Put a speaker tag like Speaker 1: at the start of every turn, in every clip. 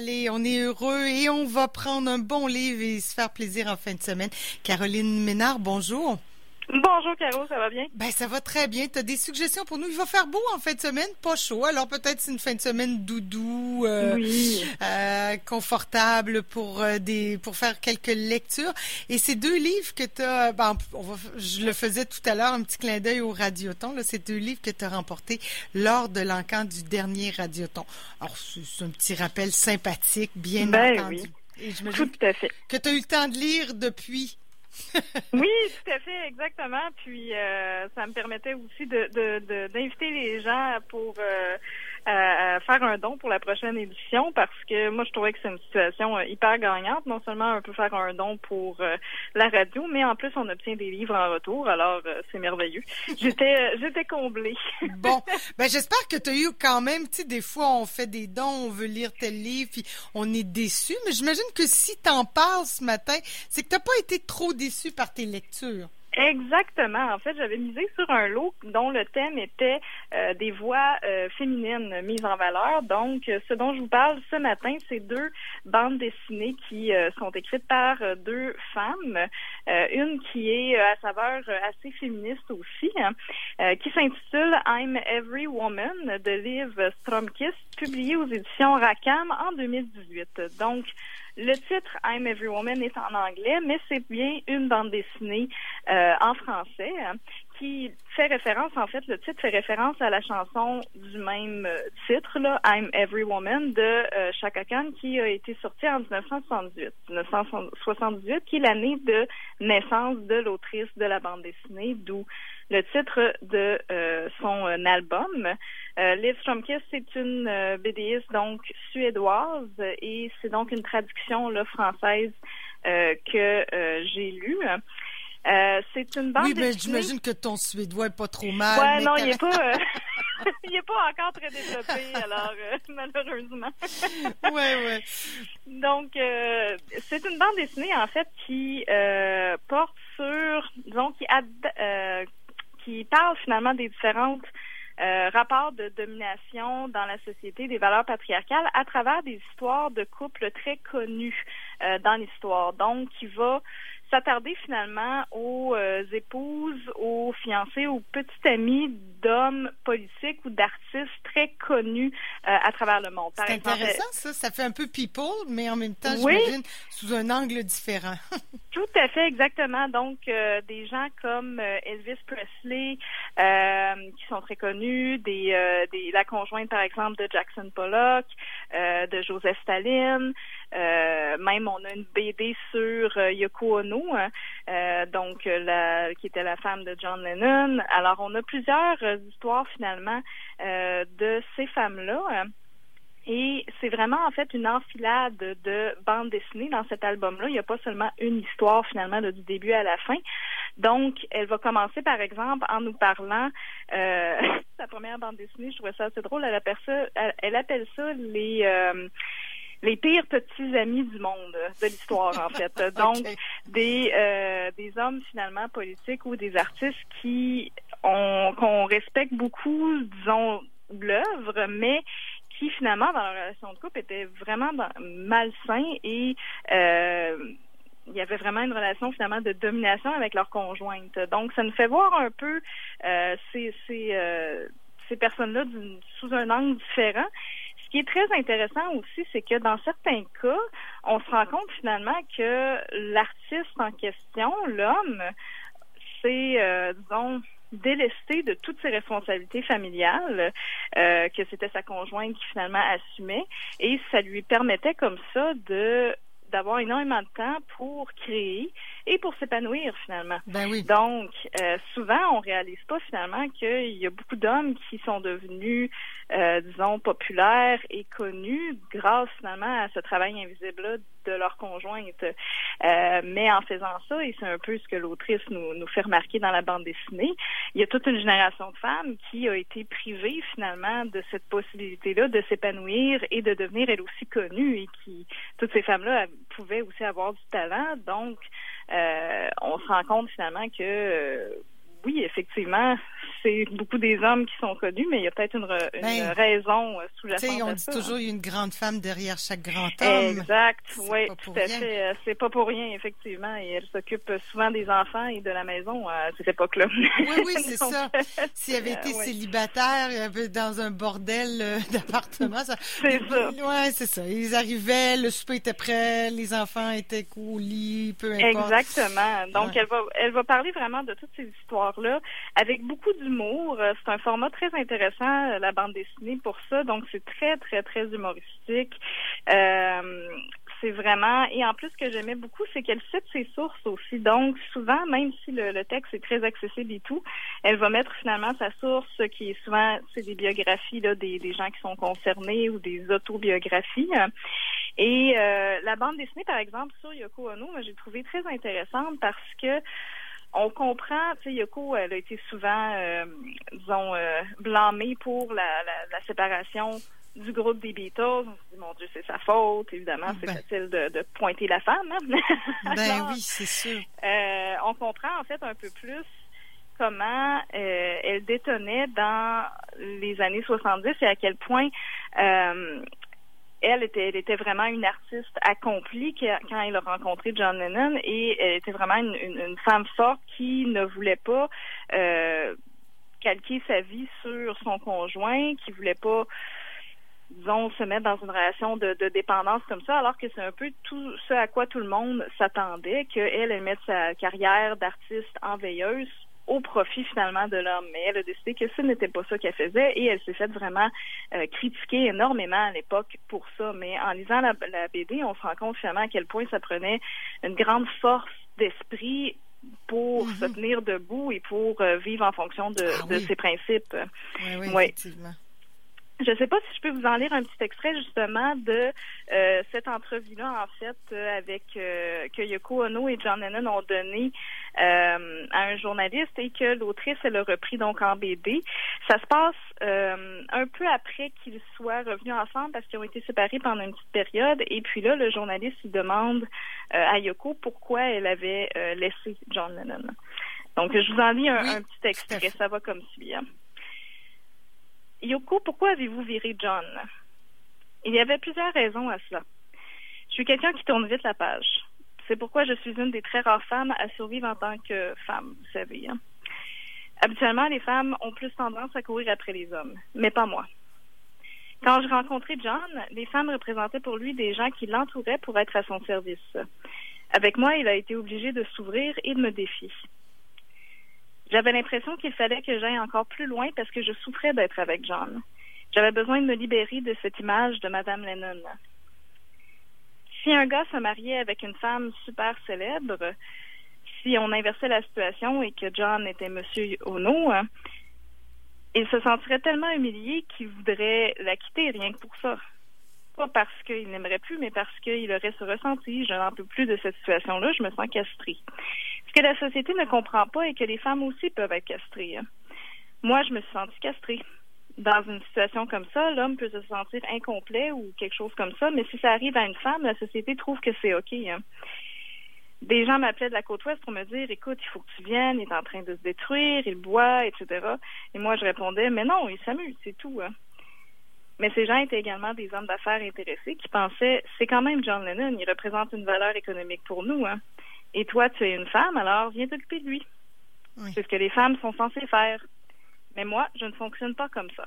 Speaker 1: Allez, on est heureux et on va prendre un bon livre et se faire plaisir en fin de semaine. Caroline Ménard, bonjour.
Speaker 2: Bonjour Caro, ça va bien?
Speaker 1: Ben ça va très bien. Tu as des suggestions pour nous? Il va faire beau en fin de semaine, pas chaud. Alors peut-être c'est une fin de semaine doudou, euh, euh, confortable pour euh, des pour faire quelques lectures. Et ces deux livres que tu as, ben, je le faisais tout à l'heure, un petit clin d'œil au Radioton, là, ces deux livres que tu as remportés lors de l'encan du dernier Radioton. Alors c'est un petit rappel sympathique, bien
Speaker 2: ben,
Speaker 1: entendu.
Speaker 2: Oui. Et tout à fait.
Speaker 1: Que tu as eu le temps de lire depuis
Speaker 2: oui, tout à fait, exactement. Puis euh, ça me permettait aussi de d'inviter les gens pour euh, faire un don pour la prochaine édition parce que moi je trouvais que c'est une situation euh, hyper gagnante. Non seulement on peut faire un don pour euh, la radio, mais en plus on obtient des livres en retour. Alors euh, c'est merveilleux. J'étais j'étais comblée.
Speaker 1: bon, ben j'espère que tu as eu quand même, tu sais, des fois on fait des dons, on veut lire tel livre, puis on est déçu. Mais j'imagine que si t'en parles ce matin, c'est que t'as pas été trop déçu par tes lectures.
Speaker 2: Exactement. En fait, j'avais misé sur un lot dont le thème était euh, des voix euh, féminines mises en valeur. Donc, euh, ce dont je vous parle ce matin, c'est deux bandes dessinées qui sont écrites par deux femmes. une qui est à saveur assez féministe aussi, hein, qui s'intitule I'm Every Woman de Liv Stromkist, publiée aux éditions Rackham en 2018. Donc, le titre I'm Every Woman est en anglais, mais c'est bien une bande dessinée euh, en français hein, qui fait référence, en fait, le titre fait référence à la chanson du même euh, titre, là, I'm Every Woman de euh, Chaka Khan, qui a été sortie en 1978. 1978, qui est l'année de naissance de l'autrice de la bande dessinée, d'où le titre de euh, son euh, album. Euh, Liv Stromkist, c'est une euh, BDiste donc suédoise et c'est donc une traduction là, française que j'ai lue. C'est une bande
Speaker 1: Oui, mais j'imagine que ton suédois est pas trop mal.
Speaker 2: Ouais, non, il est pas. il est pas encore très développé, alors malheureusement.
Speaker 1: ouais, ouais.
Speaker 2: Donc, c'est une bande dessinée en fait qui porte sur, disons, qui, ad, qui parle finalement des différentes euh, rapports de domination dans la société, des valeurs patriarcales à travers des histoires de couples très connus euh, dans l'histoire. Donc, qui va s'attarder finalement aux euh, épouses, aux fiancés, aux petites amies d'hommes politiques ou d'artistes très connus euh, à travers le monde.
Speaker 1: C'est intéressant ça, ça fait un peu people, mais en même temps, j'imagine, sous un angle différent.
Speaker 2: Tout à fait, exactement. Donc, euh, des gens comme Elvis Presley, qui sont très connus, des, des, la conjointe, par exemple, de Jackson Pollock, de Joseph Staline, euh, même on a une BD sur euh, Yoko Ono, hein, euh, donc la, qui était la femme de John Lennon. Alors on a plusieurs histoires finalement de ces femmes-là. Et c'est vraiment en fait une enfilade de bandes dessinées dans cet album-là. Il n'y a pas seulement une histoire finalement du début à la fin. Donc, elle va commencer par exemple en nous parlant euh, sa première bande dessinée. Je trouvais ça assez drôle. Elle appelle ça, elle, appelle ça les les pires petits amis du monde de l'histoire en fait. Donc des euh, des hommes finalement politiques ou des artistes qui ont qu'on respecte beaucoup, disons l'œuvre, mais qui finalement dans leur relation de couple étaient vraiment malsains et euh, il y avait vraiment une relation finalement de domination avec leur conjointe. Donc, ça nous fait voir un peu euh, ces, ces, euh, ces personnes-là sous un angle différent. Ce qui est très intéressant aussi, c'est que dans certains cas, on se rend compte finalement que l'artiste en question, l'homme, c'est, euh, disons, délesté de toutes ses responsabilités familiales, euh, que c'était sa conjointe qui finalement assumait, et ça lui permettait comme ça de d'avoir énormément de temps pour créer et pour s'épanouir finalement.
Speaker 1: Ben oui.
Speaker 2: Donc, euh, souvent, on réalise pas finalement qu'il y a beaucoup d'hommes qui sont devenus, euh, disons, populaires et connus grâce finalement à ce travail invisible-là de leur conjointe. Euh, mais en faisant ça, et c'est un peu ce que l'autrice nous, nous fait remarquer dans la bande dessinée, il y a toute une génération de femmes qui a été privée finalement de cette possibilité-là de s'épanouir et de devenir elles aussi connues et qui, toutes ces femmes-là pouvaient aussi avoir du talent. Donc, euh, on se rend compte finalement que euh, oui, effectivement, c'est beaucoup des hommes qui sont connus, mais il y a peut-être une, ben, raison sous-jacente.
Speaker 1: On dit toujours il y a une grande femme derrière chaque grand homme.
Speaker 2: Exact, oui, tout à fait. C'est pas pour rien, effectivement. Et elle s'occupe souvent des enfants et de la maison à cette époque-là.
Speaker 1: Oui, oui, c'est ça. S'il avait été célibataire dans un bordel d'appartement, ça.
Speaker 2: C'est ça.
Speaker 1: Oui, c'est ça. Ils arrivaient, le souper était prêt, les enfants étaient au lit, peu
Speaker 2: importe. Exactement. Donc, elle va, elle va parler vraiment de toutes ces histoires-là avec beaucoup d'humour. C'est un format très intéressant, la bande dessinée, pour ça. Donc, c'est très, très, très humoristique. Euh, c'est vraiment et en plus ce que j'aimais beaucoup c'est qu'elle cite ses sources aussi donc souvent même si le, texte est très accessible et tout elle va mettre finalement sa source qui est souvent c'est des biographies des, des gens qui sont concernés ou des autobiographies et euh, la bande dessinée par exemple sur Yoko Ono j'ai trouvé très intéressante parce que on comprend, tu sais, Yoko, elle a été souvent, euh, disons, euh, blâmée pour la, la, la séparation du groupe des Beatles. On se dit, mon Dieu, c'est sa faute. Évidemment, c'est ben. facile de, de, pointer la femme.
Speaker 1: Hein? ben oui, c'est sûr.
Speaker 2: Euh, on comprend en fait un peu plus comment euh, elle détonnait dans les années 70 et à quel point euh, elle était, elle était vraiment une artiste accomplie quand elle a rencontré John Lennon et elle était vraiment une, une, une femme forte qui ne voulait pas euh, calquer sa vie sur son conjoint, qui voulait pas disons, se mettre dans une relation de, dépendance comme ça, alors que c'est un peu tout ce à quoi tout le monde s'attendait, qu'elle, elle mette sa carrière d'artiste en veilleuse au profit finalement de l'homme. Mais elle a décidé que ce n'était pas ça qu'elle faisait et elle s'est faite vraiment euh, critiquer énormément à l'époque pour ça. Mais en lisant la, BD, on se rend compte finalement à quel point ça prenait une grande force d'esprit pour mm-hmm. se tenir debout et pour euh, vivre en fonction de, ah ses principes.
Speaker 1: Oui, oui, effectivement.
Speaker 2: Je ne sais pas si je peux vous en lire un petit extrait justement de euh, cette entrevue-là, en fait, euh, avec euh, que Yoko Ono et John Lennon ont donné à un journaliste et que l'autrice elle a repris donc en BD. Ça se passe un peu après qu'ils soient revenus ensemble parce qu'ils ont été séparés pendant une petite période. Et puis là, le journaliste il demande à Yoko pourquoi elle avait laissé John Lennon. Donc, je vous en lis un, petit extrait. Ça va comme suit. Yoko, pourquoi avez-vous viré John? Il y avait plusieurs raisons à cela. Je suis quelqu'un qui tourne vite la page. C'est pourquoi je suis une des très rares femmes à survivre en tant que femme, vous savez. Hein. Habituellement, les femmes ont plus tendance à courir après les hommes, mais pas moi. Quand je rencontrais John, les femmes représentaient pour lui des gens qui l'entouraient pour être à son service. Avec moi, il a été obligé de s'ouvrir et de me défier. J'avais l'impression qu'il fallait que j'aille encore plus loin parce que je souffrais d'être avec John. J'avais besoin de me libérer de cette image de Madame Lennon. Si un gars se mariait avec une femme super célèbre, si on inversait la situation et que John était Monsieur Ono, il se sentirait tellement humilié qu'il voudrait la quitter rien que pour ça. Pas parce qu'il n'aimerait plus, mais parce qu'il aurait ce ressenti. Je n'en peux plus de cette situation-là, je me sens castrée. Ce que la société ne comprend pas est que les femmes aussi peuvent être castrées. Hein. Moi, je me suis sentie castrée. Dans une situation comme ça, l'homme peut se sentir incomplet ou quelque chose comme ça, mais si ça arrive à une femme, la société trouve que c'est OK. Hein. Des gens m'appelaient de la côte ouest pour me dire écoute, il faut que tu viennes, il est en train de se détruire, il boit, etc. Et moi, je répondais mais non, il s'amuse, c'est tout. Hein. Mais ces gens étaient également des hommes d'affaires intéressés qui pensaient c'est quand même John Lennon, il représente une valeur économique pour nous. Et toi, tu es une femme, alors viens t'occuper de lui. C'est ce que les femmes sont censées faire. Mais moi, je ne fonctionne pas comme ça.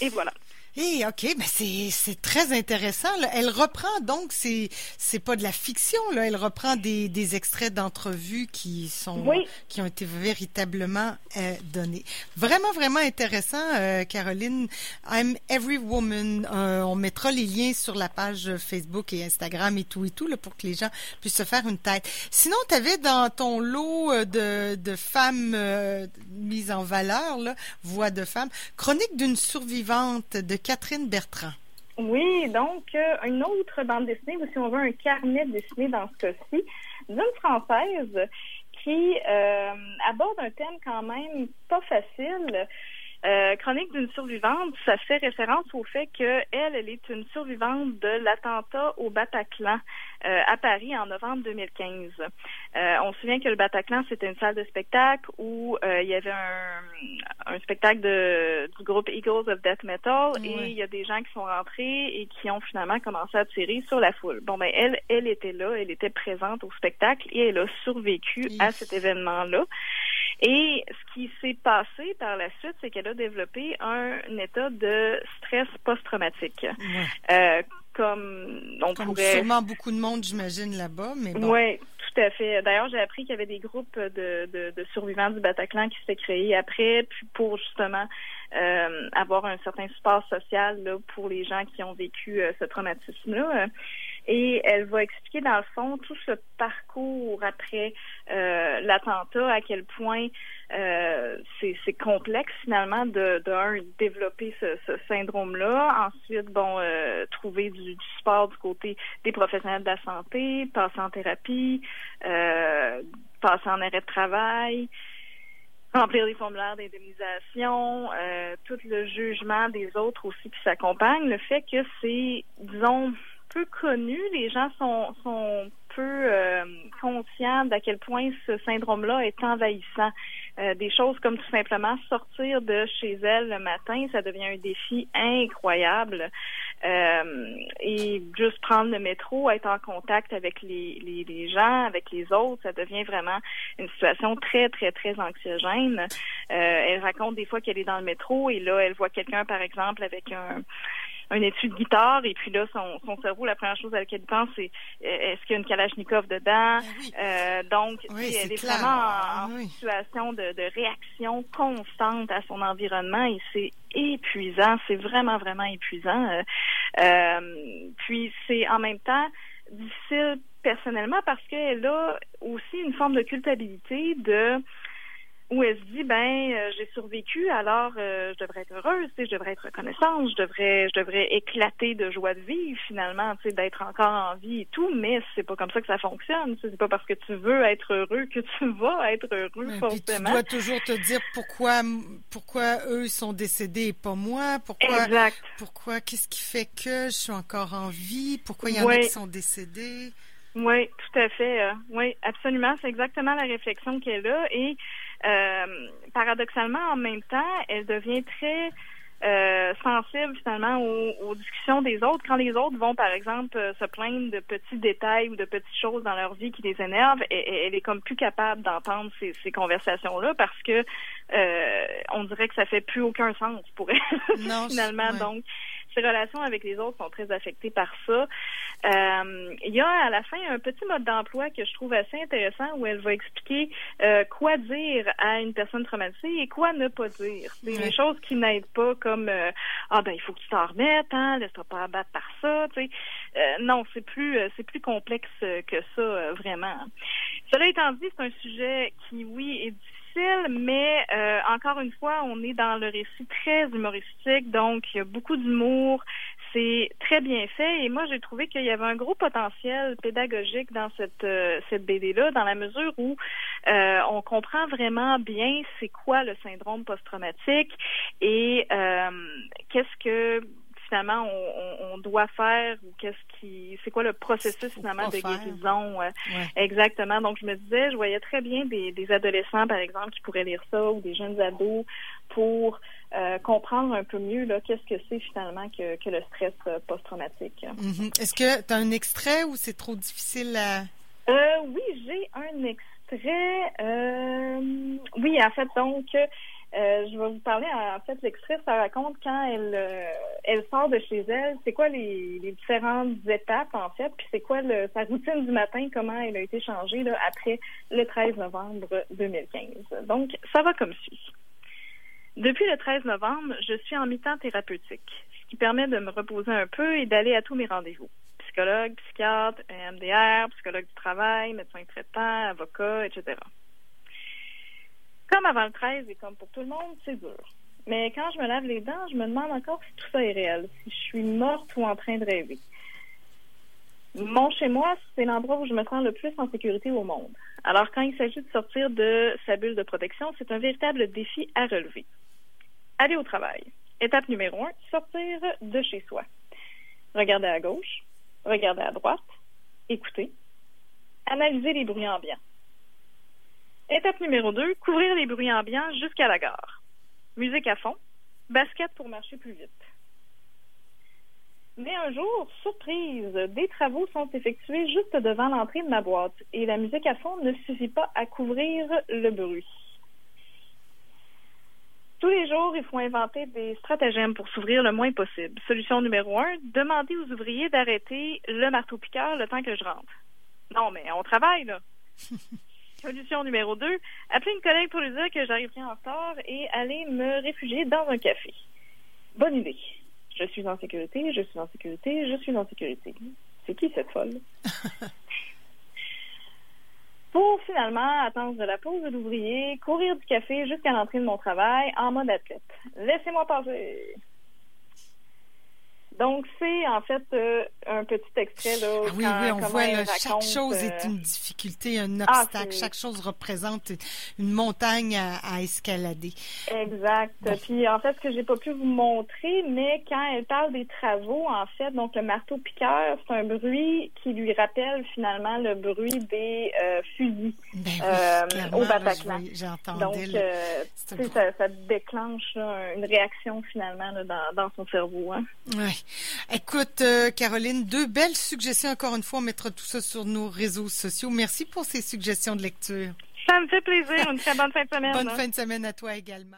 Speaker 2: Et voilà.
Speaker 1: Eh, OK, mais c'est, c'est très intéressant. Elle reprend donc, c'est, c'est pas de la fiction, là. Elle reprend des, des extraits d'entrevues qui sont, qui ont été véritablement euh, donnés. Vraiment, vraiment intéressant, euh, Caroline. I'm Every Woman. Euh, on mettra les liens sur la page Facebook et Instagram et tout et tout, là, pour que les gens puissent se faire une tête. Sinon, tu avais dans ton lot euh, de, de femmes mises en valeur, là, voix de femmes, chronique d'une survivante de Catherine Bertrand.
Speaker 2: Oui, donc euh, une autre bande dessinée, ou si on veut un carnet dessiné dans ce cas-ci, d'une française qui euh, aborde un thème quand même pas facile. Euh, Chronique d'une survivante, ça fait référence au fait qu'elle, elle est une survivante de l'attentat au Bataclan euh, à Paris en novembre 2015. Euh, on se souvient que le Bataclan, c'était une salle de spectacle où il y avait un, spectacle de, du groupe Eagles of Death Metal et il y a des gens qui sont rentrés et qui ont finalement commencé à tirer sur la foule. Bon, ben elle, elle était là, elle était présente au spectacle et elle a survécu à cet événement-là. Et ce qui s'est passé par la suite, c'est qu'elle a développé un, état de stress post-traumatique.
Speaker 1: Euh, comme on comme pourrait... sûrement beaucoup de monde, j'imagine, là-bas, mais bon.
Speaker 2: Oui, tout à fait. D'ailleurs, j'ai appris qu'il y avait des groupes de, de, survivants du Bataclan qui s'étaient créés après, puis pour justement euh, avoir un certain support social là, pour les gens qui ont vécu euh, ce traumatisme-là. Et elle va expliquer dans le fond tout ce parcours après euh, l'attentat, à quel point euh, c'est complexe finalement de, développer ce, ce syndrome-là. Ensuite, bon, euh, trouver du, du, support du côté des professionnels de la santé, passer en thérapie, euh, passer en arrêt de travail remplir des formulaires d'indemnisation, euh, tout le jugement des autres aussi qui s'accompagnent, le fait que c'est, disons, peu connu. Les gens sont, sont peu euh, conscients d'à quel point ce syndrome-là est envahissant. Euh, des choses comme tout simplement sortir de chez elle le matin, ça devient un défi incroyable. Euh, et juste prendre le métro, être en contact avec les, les, les, gens, avec les autres, ça devient vraiment une situation très, très, très anxiogène. elle raconte des fois qu'elle est dans le métro et là, elle voit quelqu'un, par exemple, avec un un étui de guitare et puis là son, son cerveau la première chose à laquelle il pense c'est euh, est-ce qu'il y a une Kalachnikov dedans? Ben euh, donc elle est vraiment en, ah situation de, de, réaction constante à son environnement et c'est épuisant c'est vraiment vraiment épuisant. Euh, euh puis c'est en même temps difficile personnellement parce qu'elle a aussi une forme de culpabilité de où elle se dit ben euh, j'ai survécu alors euh, je devrais être heureuse je devrais être reconnaissante je devrais je devrais éclater de joie de vivre finalement tu sais d'être encore en vie et tout mais c'est pas comme ça que ça fonctionne c'est pas parce que tu veux être heureux que tu vas être heureux forcément
Speaker 1: tu dois toujours te dire pourquoi pourquoi eux sont décédés et pas moi pourquoi
Speaker 2: exact.
Speaker 1: pourquoi qu'est-ce qui fait que je suis encore en vie pourquoi il y en a qui sont décédés?
Speaker 2: Oui, tout à fait. Euh, oui, absolument. C'est exactement la réflexion qu'elle a. Et euh, paradoxalement, en même temps, elle devient très euh, sensible finalement aux, discussions des autres. Quand les autres vont, par exemple, euh, se plaindre de petits détails ou de petites choses dans leur vie qui les énervent, et, elle est comme plus capable d'entendre ces, ces conversations-là parce que euh, on dirait que ça fait plus aucun sens pour elle finalement. Donc, ses relations avec les autres sont très affectées par ça. Euh, il y a à la fin un petit mode d'emploi que je trouve assez intéressant où elle va expliquer euh, quoi dire à une personne traumatisée et quoi ne pas dire. C'est des choses qui n'aident pas comme euh, ah ben il faut que tu t'en remettes, hein, laisse-toi pas abattre par ça. Tu sais. non, c'est plus c'est plus complexe que ça vraiment. Cela étant dit, c'est un sujet qui oui est difficile mais euh, encore une fois, on est dans le récit très humoristique, donc il y a beaucoup d'humour. C'est très bien fait et moi j'ai trouvé qu'il y avait un gros potentiel pédagogique dans cette euh, cette BD là, dans la mesure où euh, on comprend vraiment bien c'est quoi le syndrome post-traumatique et qu'est-ce que finalement on, doit faire ou qu'est-ce qui c'est quoi le processus finalement de guérison euh, exactement donc je me disais je voyais très bien des, adolescents par exemple qui pourraient lire ça ou des jeunes ados pour euh, comprendre un peu mieux là qu'est-ce que c'est finalement que, le stress euh, post-traumatique.
Speaker 1: Mm-hmm. Est-ce que tu as un extrait ou c'est trop difficile à
Speaker 2: oui, j'ai un extrait. oui, en fait, donc, euh, je vais vous parler, en fait, l'extrait, ça raconte quand elle, euh, elle sort de chez elle, c'est quoi les, différentes étapes, en fait, puis c'est quoi le, sa routine du matin, comment elle a été changée là, après le 13 novembre 2015. Donc, ça va comme suit. Depuis le 13 novembre, je suis en mi-temps thérapeutique, ce qui permet de me reposer un peu et d'aller à tous mes rendez-vous. Psychologue, psychiatre, MDR, psychologue du travail, médecin traitant, avocat, etc. Avant le 13 et comme pour tout le monde, c'est dur. Mais quand je me lave les dents, je me demande encore si tout ça est réel, si je suis morte ou en train de rêver. Mon chez moi, c'est l'endroit où je me sens le plus en sécurité au monde. Alors quand il s'agit de sortir de sa bulle de protection, c'est un véritable défi à relever. aller au travail. Étape numéro un, sortir de chez soi. Regarder à gauche, regarder à droite, écouter, analyser les bruits ambiants. Étape numéro 2, couvrir les bruits ambiants jusqu'à la gare. Musique à fond, basket pour marcher plus vite. Mais un jour, surprise, des travaux sont effectués juste devant l'entrée de ma boîte et la musique à fond ne suffit pas à couvrir le bruit. Tous les jours, il faut inventer des stratagèmes pour s'ouvrir le moins possible. Solution numéro un, demander aux ouvriers d'arrêter le marteau-piqueur le temps que je rentre. Non, mais on travaille, là. Solution numéro 2, appeler une collègue pour lui dire que j'arriverai en retard et aller me réfugier dans un café. Bonne idée. Je suis en sécurité, je suis en sécurité, je suis en sécurité. C'est qui cette folle? pour finalement attendre la pause de l'ouvrier, courir du café jusqu'à l'entrée de mon travail en mode athlète. Laissez-moi passer. Donc, c'est en fait euh, un petit extrait. Là,
Speaker 1: ah oui, oui, on voit là, chaque chose est euh, une difficulté, un ah, obstacle. chaque chose représente une montagne à, escalader.
Speaker 2: Exact. Puis, en fait, ce que j'ai pas pu vous montrer, mais quand elle parle des travaux, en fait, donc le marteau-piqueur, c'est un bruit qui lui rappelle finalement le bruit des euh, fusils ben au Bataclan. Donc, ça, ça, déclenche une réaction finalement dans, dans, son cerveau. Hein.
Speaker 1: Oui. Écoute, euh, Caroline, deux belles suggestions. Encore une fois, on mettra tout ça sur nos réseaux sociaux. Merci pour ces suggestions de lecture.
Speaker 2: Ça me fait plaisir. Une très bonne fin de semaine.
Speaker 1: bonne fin de semaine à toi également.